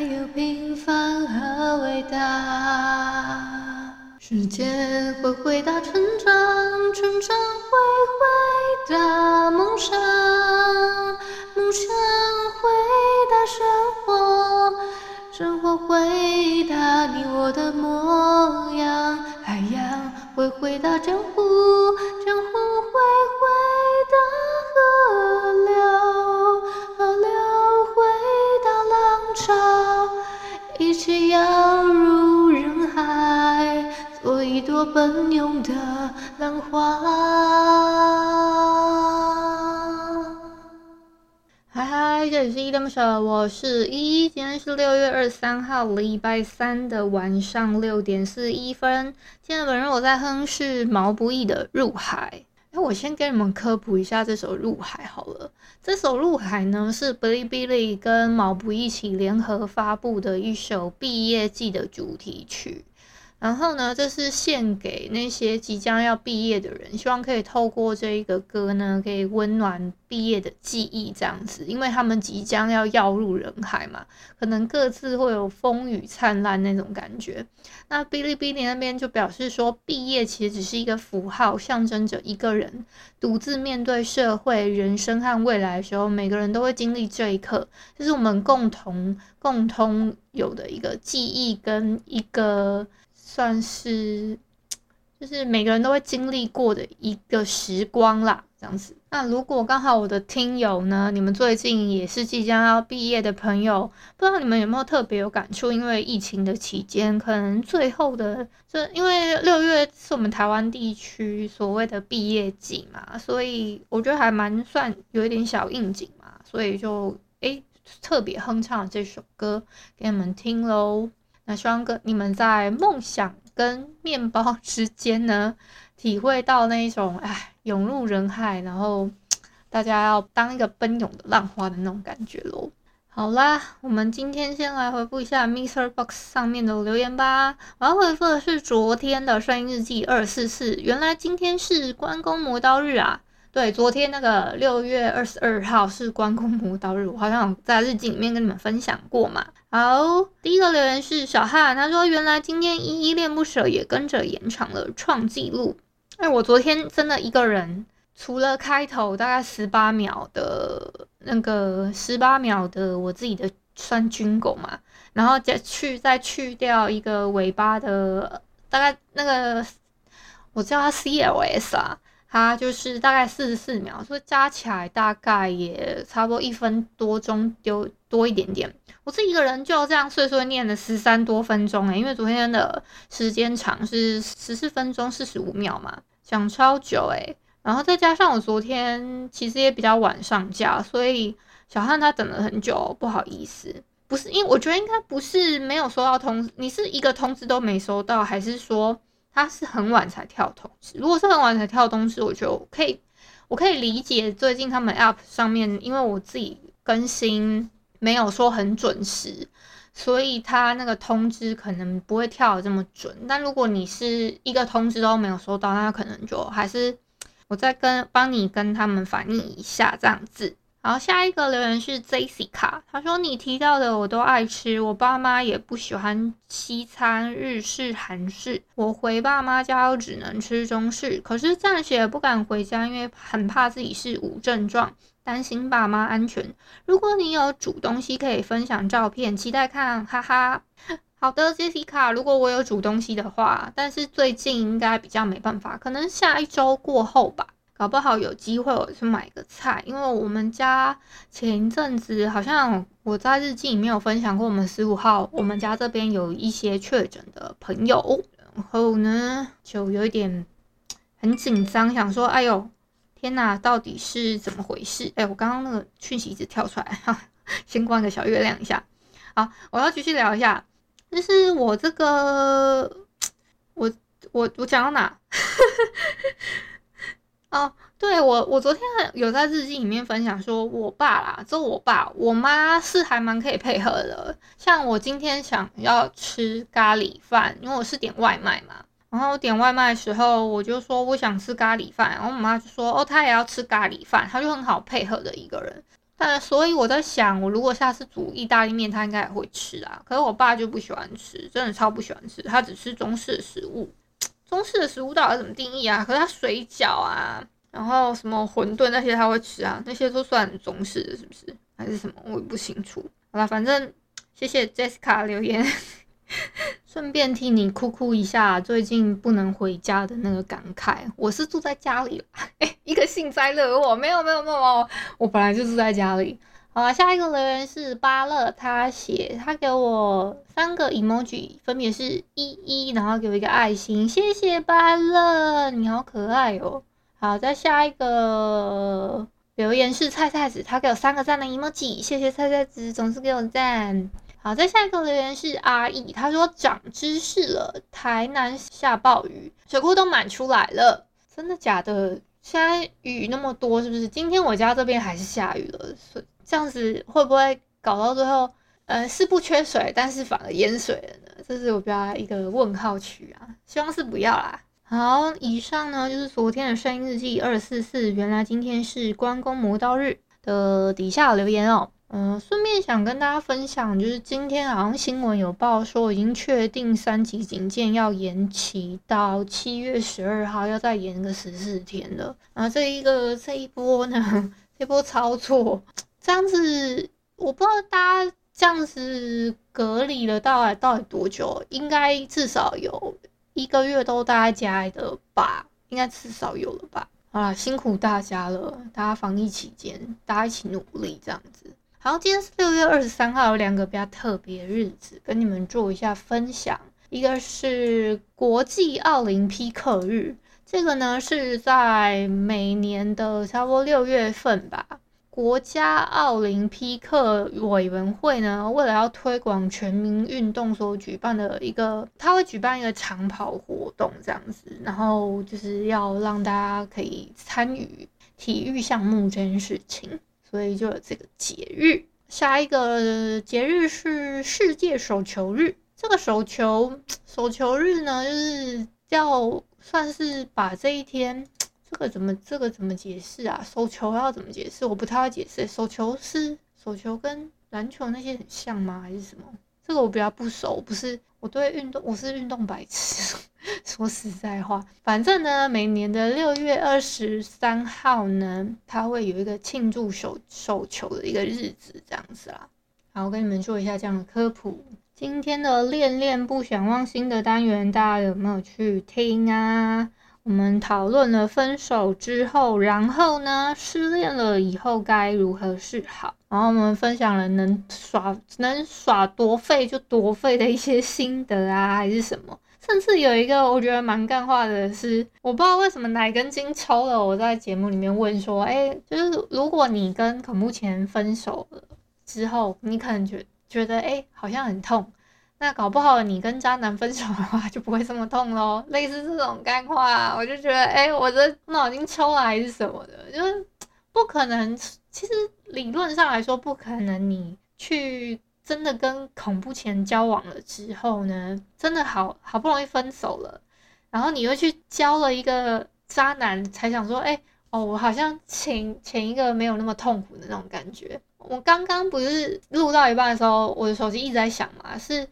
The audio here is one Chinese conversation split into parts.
还有平凡和伟大，时间会回答成长，成长会回答梦想，梦想回答生活，生活回答你我的模样，海洋会回答江湖，奔涌的浪花。嗨嗨，这里是依依恋不舍，我是依依。今天是六月二十三号，礼拜三的晚上六点四一分。今天本人我在哼是毛不易的《入海》。那我先给你们科普一下这首《入海》好了。这首《入海》呢是哔哩哔哩跟毛不易一起联合发布的一首毕业季的主题曲。然后呢，这是献给那些即将要毕业的人，希望可以透过这一个歌呢，可以温暖毕业的记忆，这样子，因为他们即将要要入人海嘛，可能各自会有风雨灿烂那种感觉。那哔哩哔哩那边就表示说，毕业其实只是一个符号，象征着一个人独自面对社会、人生和未来的时候，每个人都会经历这一刻，这是我们共同、共通有的一个记忆跟一个。算是，就是每个人都会经历过的一个时光啦，这样子。那如果刚好我的听友呢，你们最近也是即将要毕业的朋友，不知道你们有没有特别有感触？因为疫情的期间，可能最后的，就因为六月是我们台湾地区所谓的毕业季嘛，所以我觉得还蛮算有一点小应景嘛，所以就诶特别哼唱这首歌给你们听喽。那希望跟你们在梦想跟面包 之间呢，体会到那一种哎涌入人海，然后大家要当一个奔涌的浪花的那种感觉喽。好啦，我们今天先来回复一下 m r Box 上面的留言吧。我要回复的是昨天的声音日记二四四，原来今天是关公磨刀日啊。对，昨天那个六月二十二号是关公磨刀日，我好像在日记里面跟你们分享过嘛。好，第一个留言是小汉，他说原来今天依依恋不舍也跟着延长了创纪录。哎，我昨天真的一个人，除了开头大概十八秒的那个十八秒的我自己的算军狗嘛，然后再去再去掉一个尾巴的大概那个我叫它 CLS 啊。它就是大概四十四秒，所以加起来大概也差不多一分多钟，丢多一点点。我自己一个人就这样碎碎念了十三多分钟诶，因为昨天的时间长是十四分钟四十五秒嘛，讲超久诶。然后再加上我昨天其实也比较晚上架，所以小汉他等了很久，不好意思。不是因为我觉得应该不是没有收到通知，你是一个通知都没收到，还是说？他是很晚才跳通知，如果是很晚才跳通知，我就可以，我可以理解最近他们 App 上面，因为我自己更新没有说很准时，所以他那个通知可能不会跳的这么准。但如果你是一个通知都没有收到，那可能就还是我再跟帮你跟他们反映一下这样子。好，下一个留言是 Jessica，他说你提到的我都爱吃，我爸妈也不喜欢西餐、日式、韩式，我回爸妈家又只能吃中式，可是暂时也不敢回家，因为很怕自己是无症状，担心爸妈安全。如果你有煮东西可以分享照片，期待看，哈哈。好的，Jessica，如果我有煮东西的话，但是最近应该比较没办法，可能下一周过后吧。搞不好有机会我去买个菜，因为我们家前一阵子好像我在日记里面有分享过，我们十五号我们家这边有一些确诊的朋友，然后呢就有一点很紧张，想说，哎呦天哪，到底是怎么回事？哎，我刚刚那个讯息一直跳出来，哈，先关个小月亮一下。好，我要继续聊一下。就是我这个，我我我讲到哪？哦，对，我我昨天有在日记里面分享说，我爸啦，就我爸，我妈是还蛮可以配合的。像我今天想要吃咖喱饭，因为我是点外卖嘛，然后点外卖的时候，我就说我想吃咖喱饭，然后我妈就说哦，她也要吃咖喱饭，她就很好配合的一个人。但所以我在想，我如果下次煮意大利面，她应该也会吃啊。可是我爸就不喜欢吃，真的超不喜欢吃，他只吃中式食物。中式的食物到底怎么定义啊？可是他水饺啊，然后什么馄饨那些他会吃啊，那些都算中式的，是不是？还是什么？我也不清楚。好啦，反正谢谢 Jessica 留言，顺便替你哭哭一下，最近不能回家的那个感慨。我是住在家里，哎，一个幸灾乐祸，没有没有没有，我本来就住在家里。好，下一个留言是巴乐，他写他给我三个 emoji，分别是一一，然后给我一个爱心，谢谢巴乐，你好可爱哦。好，再下一个留言是菜菜子，他给我三个赞的 emoji，谢谢菜菜子，总是给我赞。好，再下一个留言是阿义，他说长知识了，台南下暴雨，水库都满出来了，真的假的？现在雨那么多，是不是？今天我家这边还是下雨了，所。这样子会不会搞到最后，呃，是不缺水，但是反而淹水了呢？这是我比较一个问号区啊，希望是不要啦。好，以上呢就是昨天的声音日记二四四，原来今天是关公磨刀日的底下留言哦。嗯、顺便想跟大家分享，就是今天好像新闻有报说，已经确定三级警戒要延期到七月十二号，要再延个十四天了。啊，这一个这一波呢，这波操作。这样子，我不知道大家这样子隔离了大概到底多久？应该至少有一个月都待在家里的吧？应该至少有了吧？好啦，辛苦大家了，大家防疫期间，大家一起努力这样子。好，今天是六月二十三号，有两个比较特别日子，跟你们做一下分享。一个是国际奥林匹克日，这个呢是在每年的差不多六月份吧。国家奥林匹克委员会呢，为了要推广全民运动所举办的一个，他会举办一个长跑活动这样子，然后就是要让大家可以参与体育项目这件事情，所以就有这个节日。下一个节日是世界手球日，这个手球手球日呢，就是要算是把这一天。这个怎么这个怎么解释啊？手球要怎么解释？我不太会解释。手球是手球跟篮球那些很像吗？还是什么？这个我比较不熟，不是我对运动我是运动白痴。说实在话，反正呢，每年的六月二十三号呢，它会有一个庆祝手手球的一个日子，这样子啦。好，我跟你们做一下这样的科普。今天的恋恋不想忘新的单元，大家有没有去听啊？我们讨论了分手之后，然后呢，失恋了以后该如何是好。然后我们分享了能耍能耍多废就多废的一些心得啊，还是什么。甚至有一个我觉得蛮干话的是，我不知道为什么哪根筋抽了。我在节目里面问说，哎，就是如果你跟恐怖情人分手了之后，你可能觉觉得哎，好像很痛。那搞不好你跟渣男分手的话就不会这么痛咯，类似这种干话，我就觉得，哎、我这脑筋抽了还是什么的，就是不可能。其实理论上来说，不可能。你去真的跟恐怖情人交往了之后呢，真的好好不容易分手了，然后你又去交了一个渣男，才想说，哎、哦，我好像前前一个没有那么痛苦的那种感觉。我刚刚不是录到一半的时候，我的手机一直在响嘛，是。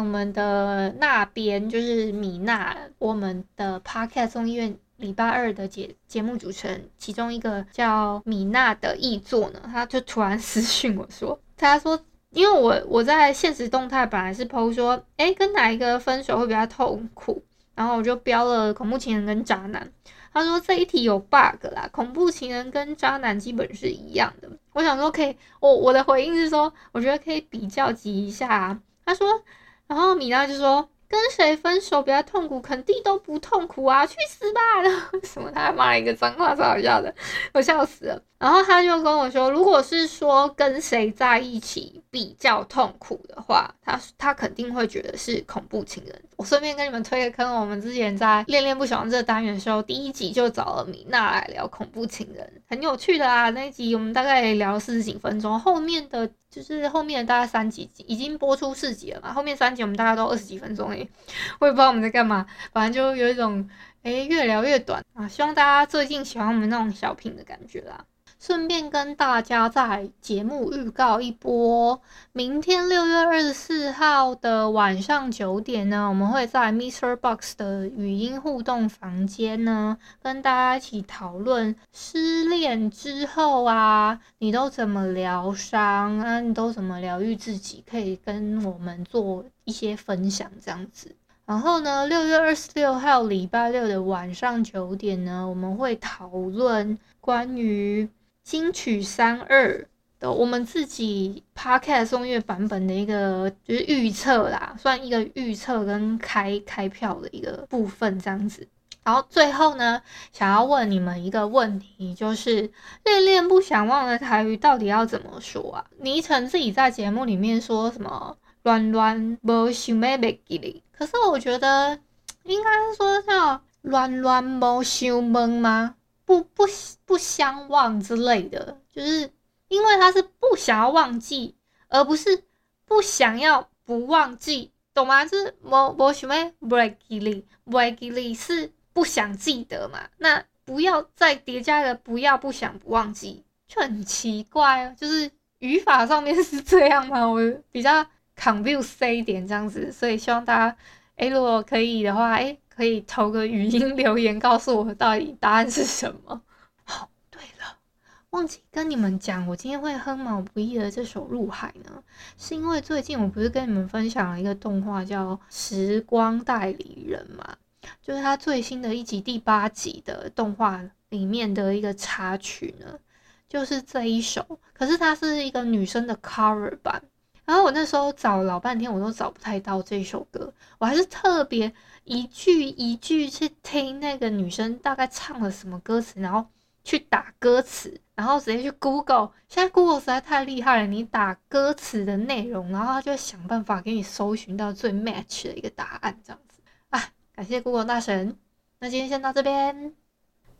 我们的那边就是米娜，我们的 Podcast 综艺院礼拜二的节节目主持人，其中一个叫米娜的译作呢，他就突然 私讯我说，他说，因为我我在现实动态本来是 PO 说，诶，跟哪一个分手会比较痛苦，然后我就标了恐怖情人跟渣男，他说这一题有 bug 啦，恐怖情人跟渣男基本是一样的，我想说可以，我我的回应是说，我觉得可以比较级一下啊，他说。然后米娜就说：“跟谁分手比较痛苦，肯定都不痛苦啊，去死吧！” 然后什么，他还骂了一个脏话，超好笑的，我笑死了。然后他就跟我说：“如果是说跟谁在一起比较痛苦的话，他他肯定会觉得是恐怖情人。我顺便跟你们推个坑，我们之前在恋恋不喜欢这个单元的时候，第一集就找了米娜来聊恐怖情人，很有趣的啊。那一集我们大概聊四十几分钟，后面的就是后面的大概三集已经播出四集了嘛，后面三集我们大概都二十几分钟诶，我也不知道我们在干嘛，反正就有一种诶越聊越短啊。希望大家最近喜欢我们那种小品的感觉啦。顺便跟大家在节目预告一波，明天六月二十四号的晚上九点呢，我们会在 Mr. Box 的语音互动房间呢，跟大家一起讨论失恋之后啊，你都怎么疗伤啊？你都怎么疗愈自己？可以跟我们做一些分享，这样子。然后呢，六月二十六号礼拜六的晚上九点呢，我们会讨论关于。金曲三二的我们自己 Podcast 颂乐版本的一个就是预测啦，算一个预测跟开开票的一个部分这样子。然后最后呢，想要问你们一个问题，就是恋恋不想忘的台语到底要怎么说啊？倪晨自己在节目里面说什么“乱乱无想要忘记你”，可是我觉得应该是说叫“乱乱无想忘”吗？不不不相忘之类的，就是因为他是不想要忘记，而不是不想要不忘记，懂吗？就是我我想要忘记你，忘记你是不想记得嘛？那不要再叠加一个不要不想不忘记，就很奇怪啊。就是语法上面 是这样吗？我比较 confuse 一点这样子，所以希望大家，哎，如果可以的话，哎。可以投个语音留言告诉我到底答案是什么？好、哦，对了，忘记跟你们讲，我今天会哼毛不易的这首《入海》呢，是因为最近我不是跟你们分享了一个动画叫《时光代理人》嘛，就是它最新的一集第八集的动画里面的一个插曲呢，就是这一首，可是它是一个女生的 cover 版。然后我那时候找老半天，我都找不太到这首歌。我还是特别一句一句去听那个女生大概唱了什么歌词，然后去打歌词，然后直接去 Google。现在 Google 实在太厉害了，你打歌词的内容，然后它就会想办法给你搜寻到最 match 的一个答案，这样子。啊，感谢 Google 大神。那今天先到这边。